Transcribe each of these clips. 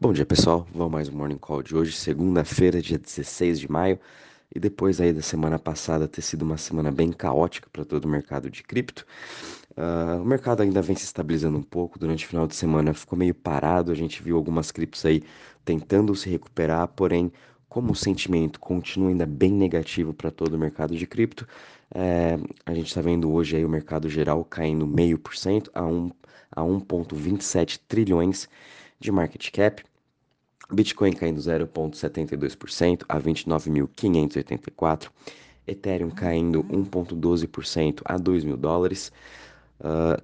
Bom dia pessoal, vamos mais um Morning Call de hoje, segunda-feira, dia 16 de maio. E depois aí da semana passada ter sido uma semana bem caótica para todo o mercado de cripto, uh, o mercado ainda vem se estabilizando um pouco. Durante o final de semana ficou meio parado, a gente viu algumas criptos aí tentando se recuperar, porém, como o sentimento continua ainda bem negativo para todo o mercado de cripto, é, a gente está vendo hoje aí o mercado geral caindo meio por cento a 1,27 trilhões de market cap. Bitcoin caindo 0,72% a 29.584. Ethereum caindo 1,12% a 2 mil dólares. Uh, ah,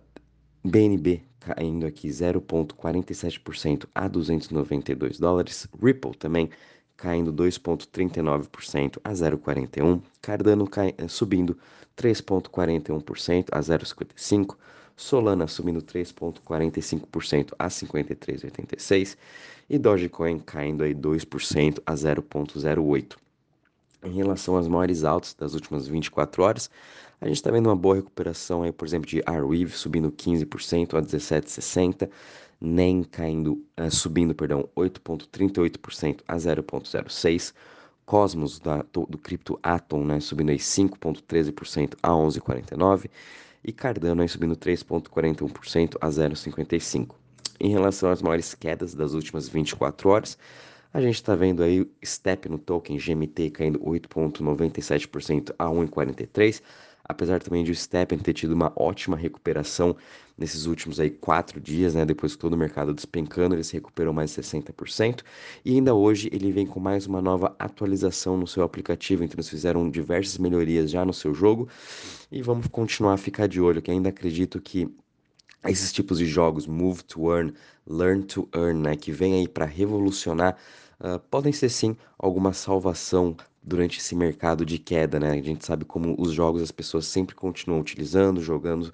BNB caindo aqui 0,47% a 292 dólares. Ripple também caindo 2,39% a 0,41. Cardano cai, eh, subindo 3,41% a 0,55. Solana subindo 3,45% a 53,86 e Dogecoin caindo aí 2% a 0,08. Em relação às maiores altas das últimas 24 horas, a gente está vendo uma boa recuperação aí, por exemplo, de Arweave subindo 15% a 17,60, NEM caindo, uh, subindo, perdão, 8,38% a 0,06, Cosmos da, do, do Atom, né, subindo aí 5,13% a 11,49 e Cardano aí subindo 3,41% a 0,55. Em relação às maiores quedas das últimas 24 horas, a gente está vendo aí STEP no token GMT caindo 8,97% a 1,43%, apesar também de o STEP ter tido uma ótima recuperação nesses últimos aí quatro dias, né? Depois que todo o mercado despencando, ele se recuperou mais de 60%. E ainda hoje ele vem com mais uma nova atualização no seu aplicativo. Então eles fizeram diversas melhorias já no seu jogo. E vamos continuar a ficar de olho, que ainda acredito que esses tipos de jogos, Move to Earn, Learn to Earn, né, que vem aí para revolucionar, uh, podem ser sim alguma salvação durante esse mercado de queda, né? A gente sabe como os jogos as pessoas sempre continuam utilizando, jogando,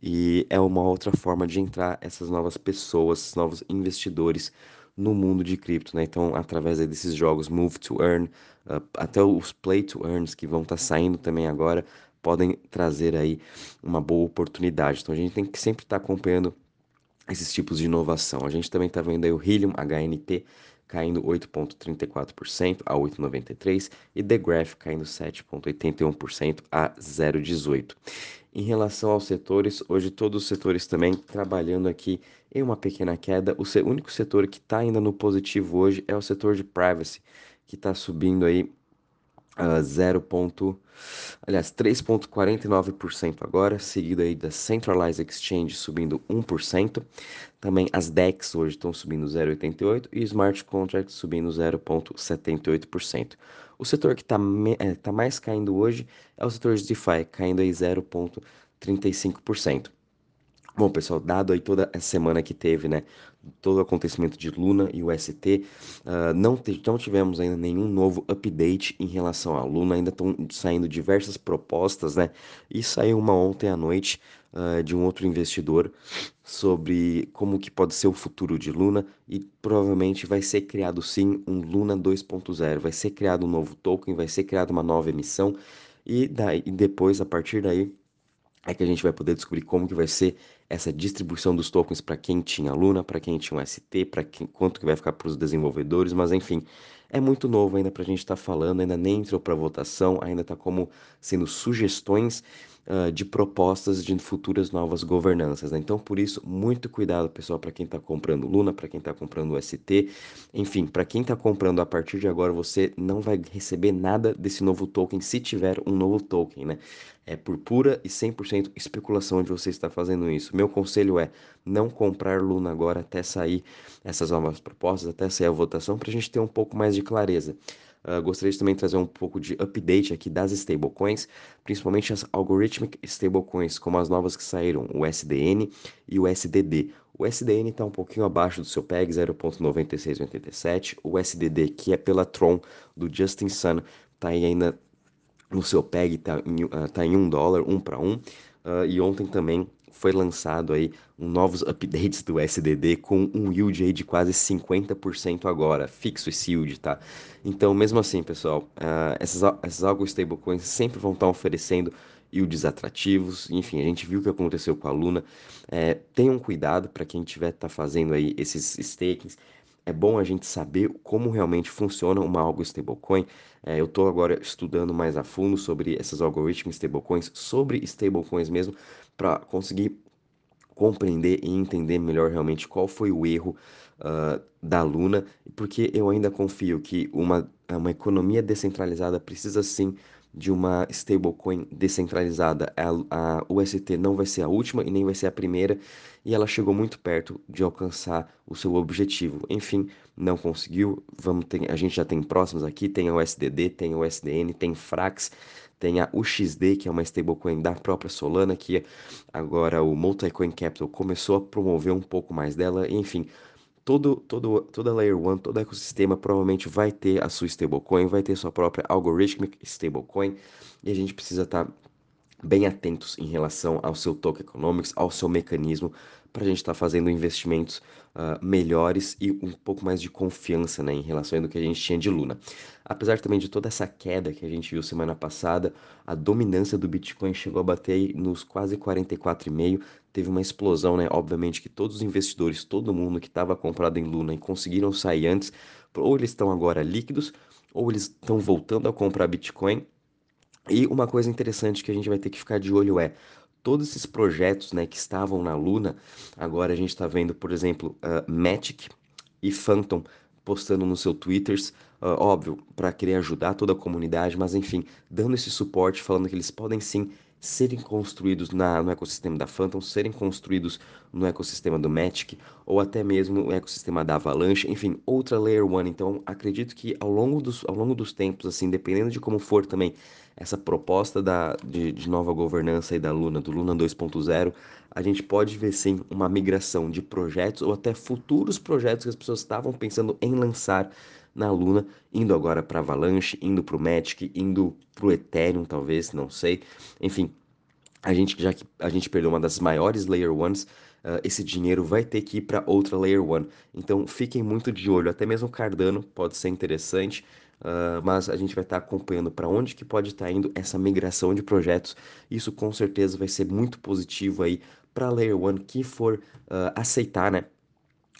e é uma outra forma de entrar essas novas pessoas, novos investidores no mundo de cripto, né? Então, através desses jogos Move to Earn, uh, até os Play to Earns que vão estar tá saindo também agora, podem trazer aí uma boa oportunidade. Então, a gente tem que sempre estar tá acompanhando esses tipos de inovação. A gente também está vendo aí o Helium HNT caindo 8,34% a 8,93% e The Graph caindo 7,81% a 0,18%. Em relação aos setores, hoje todos os setores também trabalhando aqui em uma pequena queda. O único setor que está ainda no positivo hoje é o setor de privacy, que está subindo aí uh, 0. aliás, 3,49% agora, seguido aí da Centralized Exchange subindo 1%. Também as DEX hoje estão subindo 0,88% e Smart Contracts subindo 0,78%. O setor que está é, tá mais caindo hoje é o setor de DeFi, caindo aí 0,35%. Bom, pessoal, dado aí toda a semana que teve, né, todo o acontecimento de Luna e o ST, uh, não, não tivemos ainda nenhum novo update em relação à Luna, ainda estão saindo diversas propostas, né, e saiu uma ontem à noite uh, de um outro investidor sobre como que pode ser o futuro de Luna e provavelmente vai ser criado sim um Luna 2.0, vai ser criado um novo token, vai ser criada uma nova emissão e daí e depois a partir daí é que a gente vai poder descobrir como que vai ser essa distribuição dos tokens para quem tinha Luna, para quem tinha um ST, para quanto que vai ficar para os desenvolvedores, mas enfim, é muito novo ainda para a gente estar tá falando, ainda nem entrou para votação, ainda está como sendo sugestões de propostas de futuras novas governanças. Né? Então, por isso, muito cuidado, pessoal, para quem está comprando Luna, para quem está comprando ST, enfim, para quem está comprando a partir de agora, você não vai receber nada desse novo token se tiver um novo token, né? É por pura e 100% especulação de você estar fazendo isso. Meu conselho é não comprar Luna agora até sair essas novas propostas, até sair a votação, para a gente ter um pouco mais de clareza. Uh, gostaria de também trazer um pouco de update aqui das stablecoins, principalmente as algorithmic stablecoins, como as novas que saíram, o SDN e o SDD. O SDN está um pouquinho abaixo do seu PEG, 0.9687. O SDD, que é pela Tron, do Justin Sun, está aí ainda no seu PEG, está em, uh, tá em 1 dólar, 1 para 1. Uh, e ontem também foi lançado aí um novos updates do SDD com um yield de quase 50% agora, fixo esse yield, tá? Então, mesmo assim, pessoal, uh, essas, essas algo stablecoins sempre vão estar oferecendo yields atrativos, enfim, a gente viu o que aconteceu com a Luna. É, tenham cuidado para quem tiver tá fazendo aí esses stakings, é bom a gente saber como realmente funciona uma algo stablecoin. É, eu estou agora estudando mais a fundo sobre esses algoritmos stablecoins, sobre stablecoins mesmo, para conseguir compreender e entender melhor realmente qual foi o erro uh, da Luna, porque eu ainda confio que uma, uma economia descentralizada precisa sim de uma stablecoin descentralizada. A, a UST não vai ser a última e nem vai ser a primeira, e ela chegou muito perto de alcançar o seu objetivo. Enfim, não conseguiu. Vamos ter, a gente já tem próximos aqui, tem a USDD, tem a USDN, tem Frax, tem a UXD, que é uma stablecoin da própria Solana, que agora o Multicoin Capital começou a promover um pouco mais dela. Enfim, todo, todo, toda Layer 1, todo ecossistema provavelmente vai ter a sua stablecoin, vai ter sua própria algorithmic stablecoin, e a gente precisa estar bem atentos em relação ao seu token economics, ao seu mecanismo, para a gente estar tá fazendo investimentos uh, melhores e um pouco mais de confiança né, em relação ao que a gente tinha de Luna. Apesar também de toda essa queda que a gente viu semana passada, a dominância do Bitcoin chegou a bater nos quase 44,5, teve uma explosão, né? Obviamente que todos os investidores, todo mundo que estava comprado em Luna e conseguiram sair antes, ou eles estão agora líquidos, ou eles estão voltando a comprar Bitcoin. E uma coisa interessante que a gente vai ter que ficar de olho é todos esses projetos né, que estavam na Luna, agora a gente está vendo, por exemplo, uh, e Phantom postando no seu Twitters, uh, óbvio, para querer ajudar toda a comunidade, mas enfim, dando esse suporte, falando que eles podem sim serem construídos na, no ecossistema da Phantom, serem construídos no ecossistema do Matic, ou até mesmo no ecossistema da Avalanche, enfim, outra Layer 1. Então, acredito que ao longo dos, ao longo dos tempos, assim, dependendo de como for também essa proposta da, de, de nova governança aí da Luna, do Luna 2.0, a gente pode ver sim uma migração de projetos ou até futuros projetos que as pessoas estavam pensando em lançar na Luna, indo agora para Avalanche, indo para o Matic, indo para o Ethereum, talvez, não sei. Enfim, a gente já que a gente perdeu uma das maiores Layer Ones, uh, esse dinheiro vai ter que ir para outra Layer One. Então fiquem muito de olho, até mesmo Cardano pode ser interessante. Uh, mas a gente vai estar tá acompanhando para onde que pode estar tá indo essa migração de projetos. Isso com certeza vai ser muito positivo aí para Layer One que for uh, aceitar, né?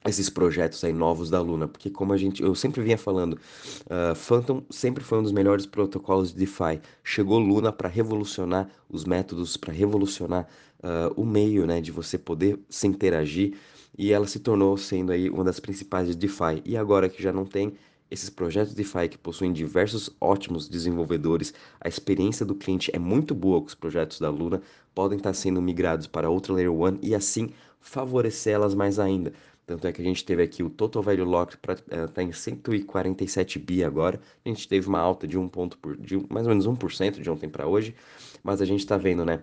esses projetos aí novos da Luna, porque como a gente, eu sempre vinha falando, uh, Phantom sempre foi um dos melhores protocolos de DeFi. Chegou Luna para revolucionar os métodos, para revolucionar uh, o meio, né, de você poder se interagir, e ela se tornou sendo aí uma das principais de DeFi. E agora que já não tem esses projetos DeFi que possuem diversos ótimos desenvolvedores, a experiência do cliente é muito boa com os projetos da Luna, podem estar sendo migrados para outra Layer 1 e assim favorecê-las mais ainda. Tanto é que a gente teve aqui o Total Value Locked para uh, tá em 147 bi agora. A gente teve uma alta de um ponto por, de mais ou menos 1% de ontem para hoje, mas a gente está vendo, né,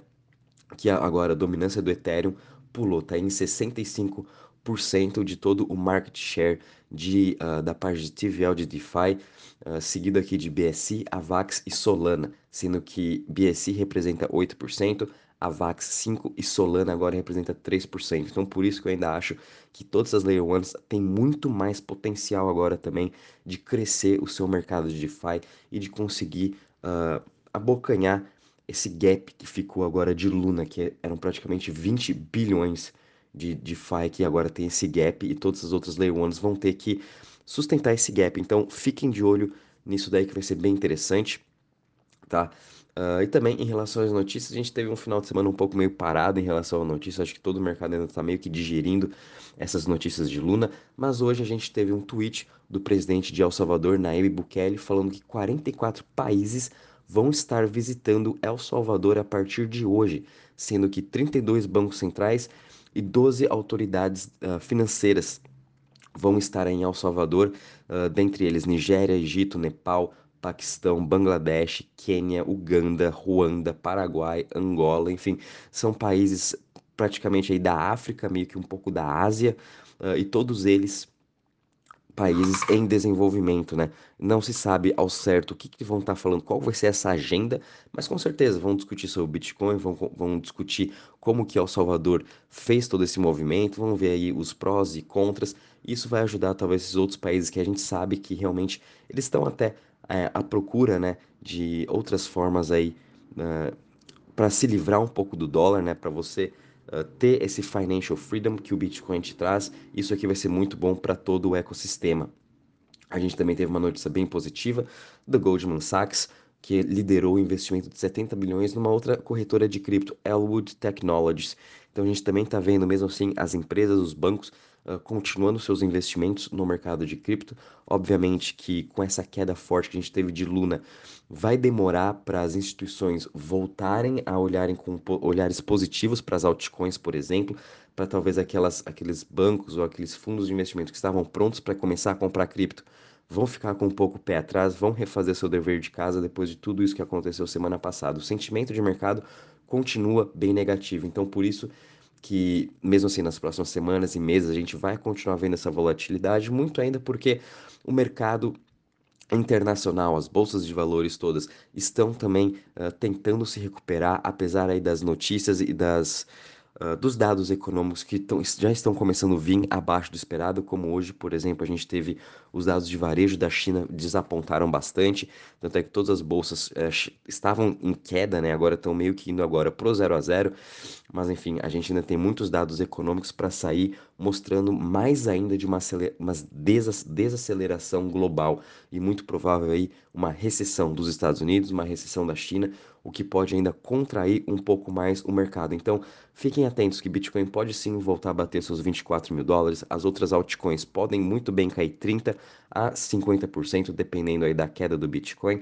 que agora a dominância do Ethereum pulou, tá em 65% de todo o market share de, uh, da parte de TVL de DeFi, uh, seguido aqui de BSC, AVAX e Solana, sendo que BSC representa 8%, a VAX 5 e Solana agora representa 3%. Então por isso que eu ainda acho que todas as Layer 1s têm muito mais potencial agora também de crescer o seu mercado de DeFi e de conseguir uh, abocanhar esse gap que ficou agora de Luna, que eram praticamente 20 bilhões de DeFi que agora tem esse gap e todas as outras Layer 1s vão ter que sustentar esse gap. Então fiquem de olho nisso daí que vai ser bem interessante, tá? Uh, e também em relação às notícias, a gente teve um final de semana um pouco meio parado em relação à notícia. Acho que todo o mercado ainda está meio que digerindo essas notícias de Luna. Mas hoje a gente teve um tweet do presidente de El Salvador, Nayib Bukele, falando que 44 países vão estar visitando El Salvador a partir de hoje, sendo que 32 bancos centrais e 12 autoridades uh, financeiras vão estar em El Salvador, uh, dentre eles Nigéria, Egito, Nepal, Paquistão, Bangladesh, Quênia, Uganda, Ruanda, Paraguai, Angola, enfim, são países praticamente aí da África, meio que um pouco da Ásia, uh, e todos eles países em desenvolvimento, né? Não se sabe ao certo o que, que vão estar tá falando, qual vai ser essa agenda, mas com certeza vão discutir sobre o Bitcoin, vão, vão discutir como que El Salvador fez todo esse movimento, vão ver aí os prós e contras. Isso vai ajudar talvez esses outros países que a gente sabe que realmente eles estão até é, à procura né, de outras formas aí uh, né, para se livrar um pouco do dólar, né, para você uh, ter esse financial freedom que o Bitcoin te traz. Isso aqui vai ser muito bom para todo o ecossistema. A gente também teve uma notícia bem positiva do Goldman Sachs, que liderou o investimento de 70 bilhões numa outra corretora de cripto, Elwood Technologies. Então a gente também está vendo, mesmo assim, as empresas, os bancos uh, continuando seus investimentos no mercado de cripto. Obviamente que com essa queda forte que a gente teve de Luna, vai demorar para as instituições voltarem a olharem com olhares positivos para as altcoins, por exemplo, para talvez aquelas, aqueles bancos ou aqueles fundos de investimento que estavam prontos para começar a comprar cripto vão ficar com um pouco o pé atrás, vão refazer seu dever de casa depois de tudo isso que aconteceu semana passada. O sentimento de mercado continua bem negativo. Então, por isso que, mesmo assim, nas próximas semanas e meses, a gente vai continuar vendo essa volatilidade, muito ainda porque o mercado internacional, as bolsas de valores todas estão também uh, tentando se recuperar, apesar aí das notícias e das uh, dos dados econômicos que tão, já estão começando a vir abaixo do esperado, como hoje, por exemplo, a gente teve os dados de varejo da China desapontaram bastante, tanto é que todas as bolsas uh, estavam em queda, né? Agora estão meio que indo agora pro zero a zero, mas enfim, a gente ainda tem muitos dados econômicos para sair mostrando mais ainda de uma, uma desaceleração global e muito provável aí uma recessão dos Estados Unidos, uma recessão da China, o que pode ainda contrair um pouco mais o mercado. Então, fiquem atentos que Bitcoin pode sim voltar a bater seus 24 mil dólares, as outras altcoins podem muito bem cair 30 a 50%, dependendo aí da queda do Bitcoin.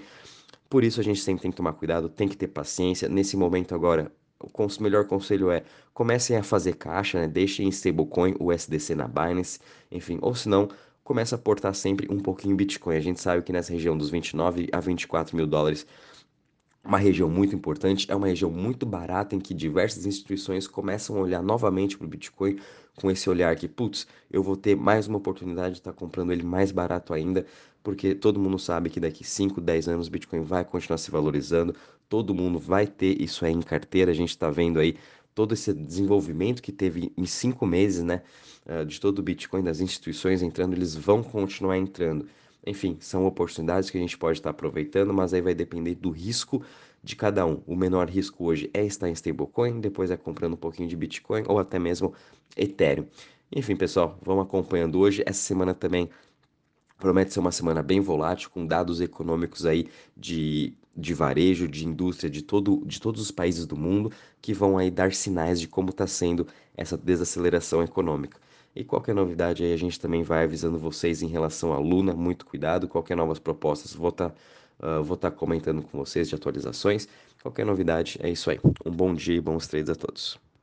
Por isso a gente sempre tem que tomar cuidado, tem que ter paciência. Nesse momento agora, o melhor conselho é comecem a fazer caixa, né? deixem em stablecoin o SDC na Binance, enfim, ou se não, comece a aportar sempre um pouquinho em Bitcoin. A gente sabe que nessa região dos 29 a 24 mil dólares uma região muito importante, é uma região muito barata em que diversas instituições começam a olhar novamente para o Bitcoin com esse olhar que, putz, eu vou ter mais uma oportunidade de estar comprando ele mais barato ainda, porque todo mundo sabe que daqui 5, 10 anos o Bitcoin vai continuar se valorizando, todo mundo vai ter isso aí em carteira, a gente está vendo aí todo esse desenvolvimento que teve em cinco meses, né, ah, de todo o Bitcoin, das instituições entrando, eles vão continuar entrando. Enfim, são oportunidades que a gente pode estar aproveitando, mas aí vai depender do risco de cada um. O menor risco hoje é estar em stablecoin, depois é comprando um pouquinho de Bitcoin ou até mesmo Ethereum. Enfim, pessoal, vamos acompanhando hoje. Essa semana também promete ser uma semana bem volátil, com dados econômicos aí de, de varejo, de indústria de, todo, de todos os países do mundo, que vão aí dar sinais de como está sendo essa desaceleração econômica. E qualquer novidade aí a gente também vai avisando vocês em relação à Luna, muito cuidado, qualquer novas propostas vou estar tá, uh, vou tá comentando com vocês de atualizações. Qualquer novidade é isso aí. Um bom dia e bons trades a todos.